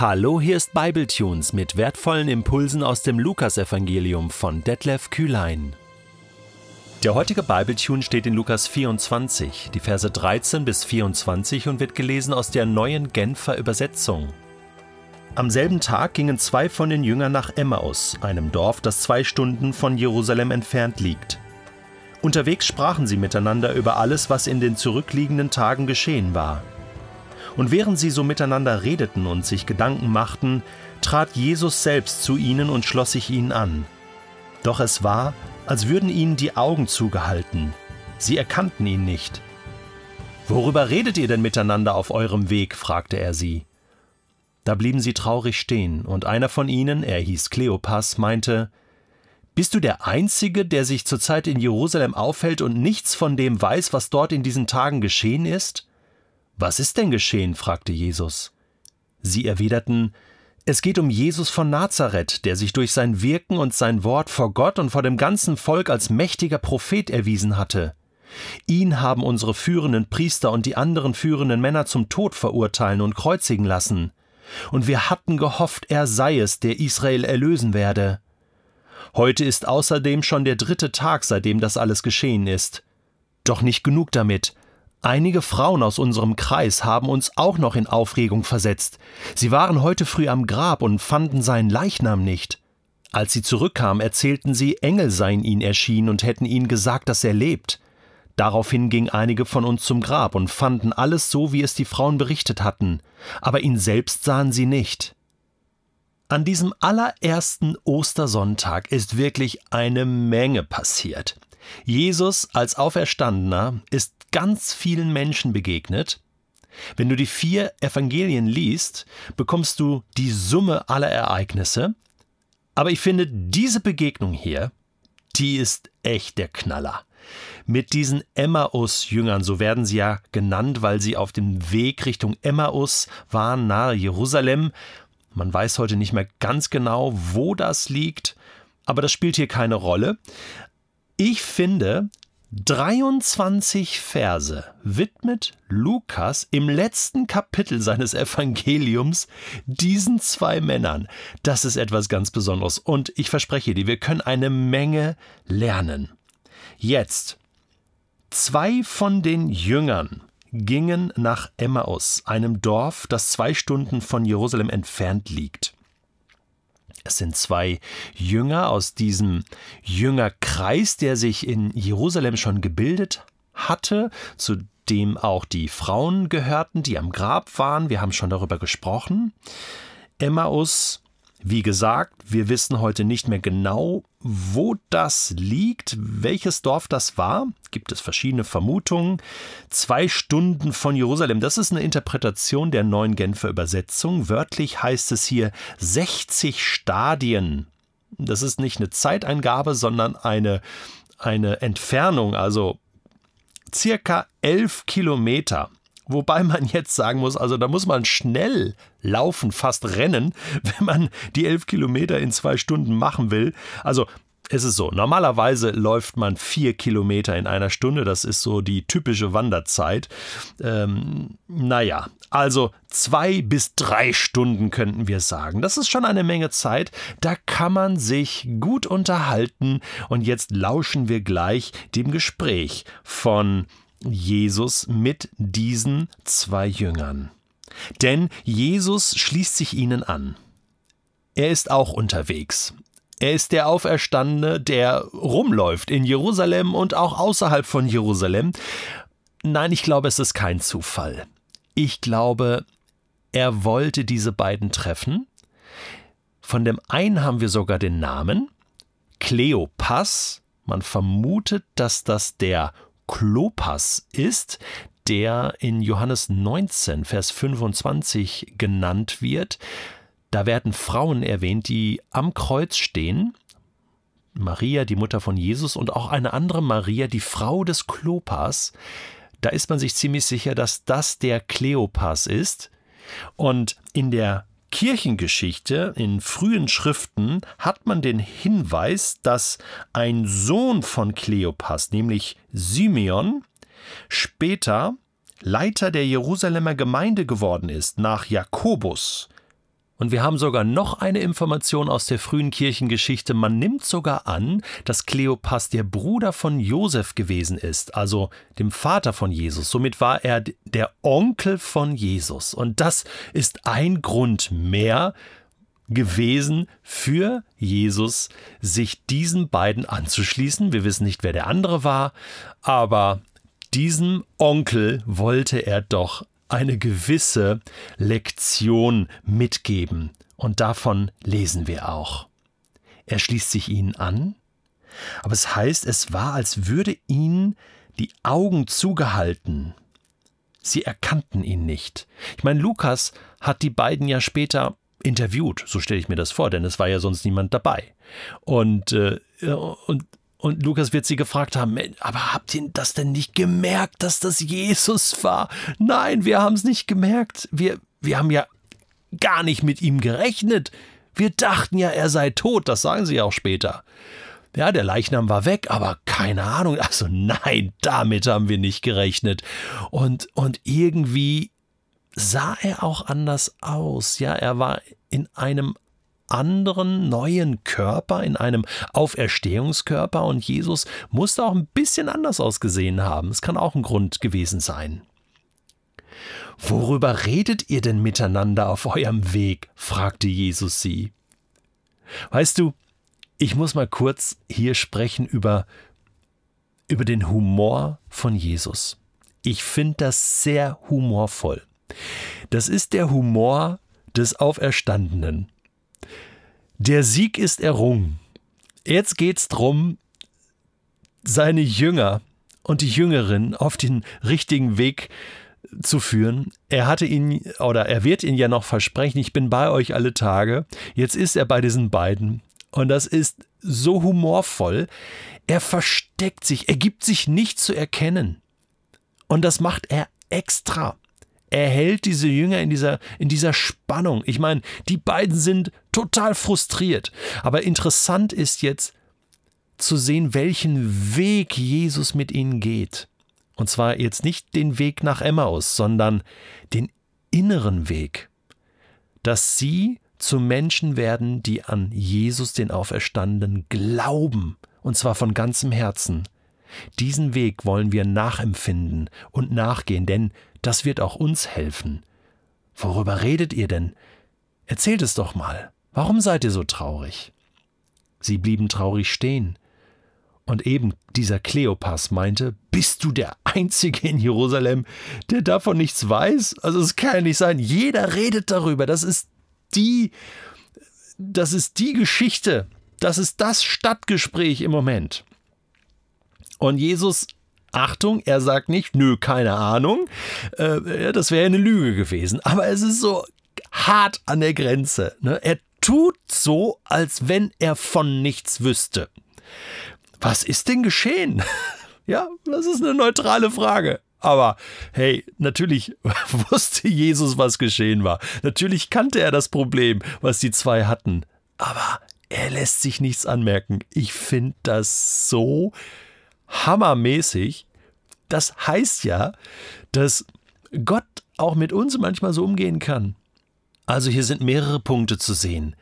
Hallo, hier ist Bibletunes mit wertvollen Impulsen aus dem Lukasevangelium von Detlef Kühlein. Der heutige Bibletune steht in Lukas 24, die Verse 13 bis 24 und wird gelesen aus der neuen Genfer Übersetzung. Am selben Tag gingen zwei von den Jüngern nach Emmaus, einem Dorf, das zwei Stunden von Jerusalem entfernt liegt. Unterwegs sprachen sie miteinander über alles, was in den zurückliegenden Tagen geschehen war. Und während sie so miteinander redeten und sich Gedanken machten, trat Jesus selbst zu ihnen und schloss sich ihnen an. Doch es war, als würden ihnen die Augen zugehalten. Sie erkannten ihn nicht. Worüber redet ihr denn miteinander auf eurem Weg? fragte er sie. Da blieben sie traurig stehen, und einer von ihnen, er hieß Kleopas, meinte Bist du der Einzige, der sich zurzeit in Jerusalem aufhält und nichts von dem weiß, was dort in diesen Tagen geschehen ist? Was ist denn geschehen? fragte Jesus. Sie erwiderten, es geht um Jesus von Nazareth, der sich durch sein Wirken und sein Wort vor Gott und vor dem ganzen Volk als mächtiger Prophet erwiesen hatte. Ihn haben unsere führenden Priester und die anderen führenden Männer zum Tod verurteilen und kreuzigen lassen. Und wir hatten gehofft, er sei es, der Israel erlösen werde. Heute ist außerdem schon der dritte Tag, seitdem das alles geschehen ist. Doch nicht genug damit. Einige Frauen aus unserem Kreis haben uns auch noch in Aufregung versetzt. Sie waren heute früh am Grab und fanden seinen Leichnam nicht. Als sie zurückkamen, erzählten sie, Engel seien ihnen erschienen und hätten ihnen gesagt, dass er lebt. Daraufhin gingen einige von uns zum Grab und fanden alles so, wie es die Frauen berichtet hatten, aber ihn selbst sahen sie nicht. An diesem allerersten Ostersonntag ist wirklich eine Menge passiert. Jesus als Auferstandener ist ganz vielen Menschen begegnet. Wenn du die vier Evangelien liest, bekommst du die Summe aller Ereignisse. Aber ich finde, diese Begegnung hier, die ist echt der Knaller. Mit diesen Emmaus-Jüngern, so werden sie ja genannt, weil sie auf dem Weg Richtung Emmaus waren, nahe Jerusalem. Man weiß heute nicht mehr ganz genau, wo das liegt, aber das spielt hier keine Rolle. Ich finde, 23 Verse widmet Lukas im letzten Kapitel seines Evangeliums diesen zwei Männern. Das ist etwas ganz Besonderes und ich verspreche dir, wir können eine Menge lernen. Jetzt, zwei von den Jüngern gingen nach Emmaus, einem Dorf, das zwei Stunden von Jerusalem entfernt liegt. Es sind zwei Jünger aus diesem Jüngerkreis, der sich in Jerusalem schon gebildet hatte, zu dem auch die Frauen gehörten, die am Grab waren. Wir haben schon darüber gesprochen. Emmaus wie gesagt, wir wissen heute nicht mehr genau, wo das liegt, welches Dorf das war. Gibt es verschiedene Vermutungen. Zwei Stunden von Jerusalem, das ist eine Interpretation der neuen Genfer Übersetzung. Wörtlich heißt es hier 60 Stadien. Das ist nicht eine Zeiteingabe, sondern eine, eine Entfernung, also circa elf Kilometer. Wobei man jetzt sagen muss, also da muss man schnell laufen, fast rennen, wenn man die elf Kilometer in zwei Stunden machen will. Also es ist so, normalerweise läuft man vier Kilometer in einer Stunde, das ist so die typische Wanderzeit. Ähm, naja, also zwei bis drei Stunden könnten wir sagen. Das ist schon eine Menge Zeit, da kann man sich gut unterhalten und jetzt lauschen wir gleich dem Gespräch von Jesus mit diesen zwei Jüngern. Denn Jesus schließt sich ihnen an. Er ist auch unterwegs. Er ist der Auferstandene, der rumläuft in Jerusalem und auch außerhalb von Jerusalem. Nein, ich glaube, es ist kein Zufall. Ich glaube, er wollte diese beiden treffen. Von dem einen haben wir sogar den Namen Kleopas. Man vermutet, dass das der Klopas ist, der in Johannes 19, Vers 25 genannt wird. Da werden Frauen erwähnt, die am Kreuz stehen. Maria, die Mutter von Jesus, und auch eine andere Maria, die Frau des Klopas. Da ist man sich ziemlich sicher, dass das der Kleopas ist. Und in der Kirchengeschichte, in frühen Schriften, hat man den Hinweis, dass ein Sohn von Kleopas, nämlich Simeon, später Leiter der Jerusalemer Gemeinde geworden ist, nach Jakobus. Und wir haben sogar noch eine Information aus der frühen Kirchengeschichte. Man nimmt sogar an, dass Kleopas der Bruder von Josef gewesen ist, also dem Vater von Jesus. Somit war er der Onkel von Jesus. Und das ist ein Grund mehr gewesen für Jesus, sich diesen beiden anzuschließen. Wir wissen nicht, wer der andere war, aber diesem Onkel wollte er doch eine gewisse Lektion mitgeben. Und davon lesen wir auch. Er schließt sich ihnen an, aber es heißt, es war, als würde ihnen die Augen zugehalten. Sie erkannten ihn nicht. Ich meine, Lukas hat die beiden ja später interviewt, so stelle ich mir das vor, denn es war ja sonst niemand dabei. Und, äh, und und Lukas wird sie gefragt haben, aber habt ihr das denn nicht gemerkt, dass das Jesus war? Nein, wir haben es nicht gemerkt. Wir, wir haben ja gar nicht mit ihm gerechnet. Wir dachten ja, er sei tot, das sagen sie auch später. Ja, der Leichnam war weg, aber keine Ahnung. Also nein, damit haben wir nicht gerechnet. Und, und irgendwie sah er auch anders aus. Ja, er war in einem anderen neuen Körper, in einem Auferstehungskörper und Jesus musste auch ein bisschen anders ausgesehen haben. Es kann auch ein Grund gewesen sein. Worüber redet ihr denn miteinander auf eurem Weg? fragte Jesus sie. Weißt du, ich muss mal kurz hier sprechen über, über den Humor von Jesus. Ich finde das sehr humorvoll. Das ist der Humor des Auferstandenen. Der Sieg ist errungen. Jetzt geht's drum, seine Jünger und die Jüngerin auf den richtigen Weg zu führen. Er hatte ihn oder er wird ihn ja noch versprechen, ich bin bei euch alle Tage. Jetzt ist er bei diesen beiden und das ist so humorvoll. Er versteckt sich, er gibt sich nicht zu erkennen. Und das macht er extra. Er hält diese Jünger in dieser, in dieser Spannung. Ich meine, die beiden sind total frustriert. Aber interessant ist jetzt zu sehen, welchen Weg Jesus mit ihnen geht. Und zwar jetzt nicht den Weg nach Emmaus, sondern den inneren Weg. Dass sie zu Menschen werden, die an Jesus den Auferstandenen glauben, und zwar von ganzem Herzen. Diesen Weg wollen wir nachempfinden und nachgehen, denn das wird auch uns helfen. Worüber redet ihr denn? Erzählt es doch mal. Warum seid ihr so traurig? Sie blieben traurig stehen. Und eben dieser Kleopas meinte, bist du der Einzige in Jerusalem, der davon nichts weiß? Also es kann ja nicht sein. Jeder redet darüber. Das ist die, das ist die Geschichte. Das ist das Stadtgespräch im Moment. Und Jesus Achtung, er sagt nicht, nö, keine Ahnung. Äh, das wäre eine Lüge gewesen. Aber es ist so hart an der Grenze. Ne? Er tut so, als wenn er von nichts wüsste. Was ist denn geschehen? ja, das ist eine neutrale Frage. Aber hey, natürlich wusste Jesus, was geschehen war. Natürlich kannte er das Problem, was die zwei hatten. Aber er lässt sich nichts anmerken. Ich finde das so hammermäßig. Das heißt ja, dass Gott auch mit uns manchmal so umgehen kann. Also hier sind mehrere Punkte zu sehen.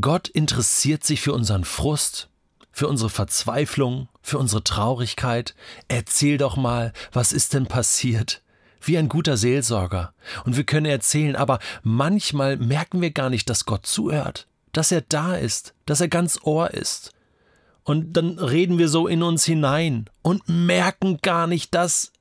Gott interessiert sich für unseren Frust, für unsere Verzweiflung, für unsere Traurigkeit. Erzähl doch mal, was ist denn passiert? Wie ein guter Seelsorger. Und wir können erzählen, aber manchmal merken wir gar nicht, dass Gott zuhört, dass er da ist, dass er ganz Ohr ist. Und dann reden wir so in uns hinein und merken gar nicht, dass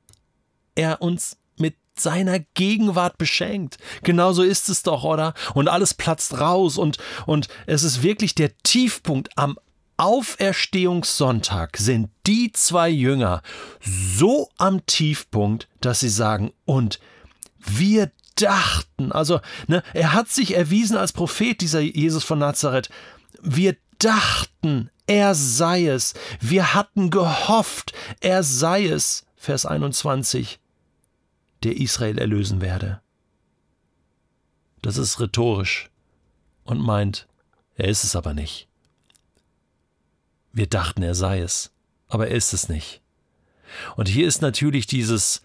er uns mit seiner Gegenwart beschenkt. Genauso ist es doch, oder? Und alles platzt raus und, und es ist wirklich der Tiefpunkt am Auferstehungssonntag sind die zwei Jünger so am Tiefpunkt, dass sie sagen, und wir dachten, also ne, er hat sich erwiesen als Prophet, dieser Jesus von Nazareth, wir dachten, er sei es. Wir hatten gehofft, er sei es. Vers 21, der Israel erlösen werde. Das ist rhetorisch und meint, er ist es aber nicht. Wir dachten, er sei es, aber er ist es nicht. Und hier ist natürlich dieses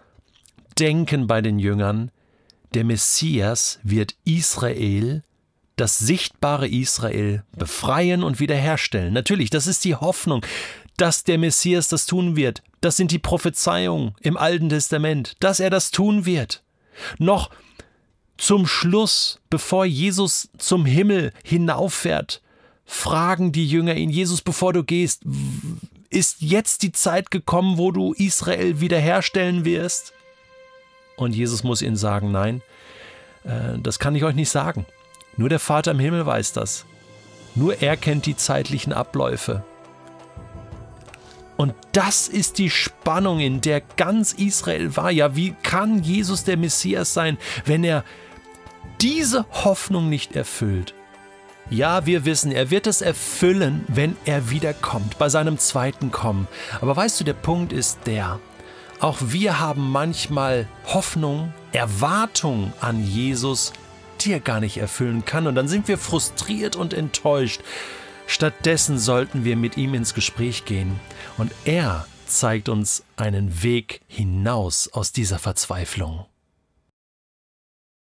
Denken bei den Jüngern, der Messias wird Israel das sichtbare Israel befreien und wiederherstellen. Natürlich, das ist die Hoffnung, dass der Messias das tun wird. Das sind die Prophezeiungen im Alten Testament, dass er das tun wird. Noch zum Schluss, bevor Jesus zum Himmel hinauffährt, fragen die Jünger ihn, Jesus, bevor du gehst, ist jetzt die Zeit gekommen, wo du Israel wiederherstellen wirst? Und Jesus muss ihnen sagen, nein, äh, das kann ich euch nicht sagen. Nur der Vater im Himmel weiß das. Nur er kennt die zeitlichen Abläufe. Und das ist die Spannung, in der ganz Israel war. Ja, wie kann Jesus der Messias sein, wenn er diese Hoffnung nicht erfüllt? Ja, wir wissen, er wird es erfüllen, wenn er wiederkommt, bei seinem zweiten Kommen. Aber weißt du, der Punkt ist der, auch wir haben manchmal Hoffnung, Erwartung an Jesus, die er gar nicht erfüllen kann. Und dann sind wir frustriert und enttäuscht. Stattdessen sollten wir mit ihm ins Gespräch gehen und er zeigt uns einen Weg hinaus aus dieser Verzweiflung.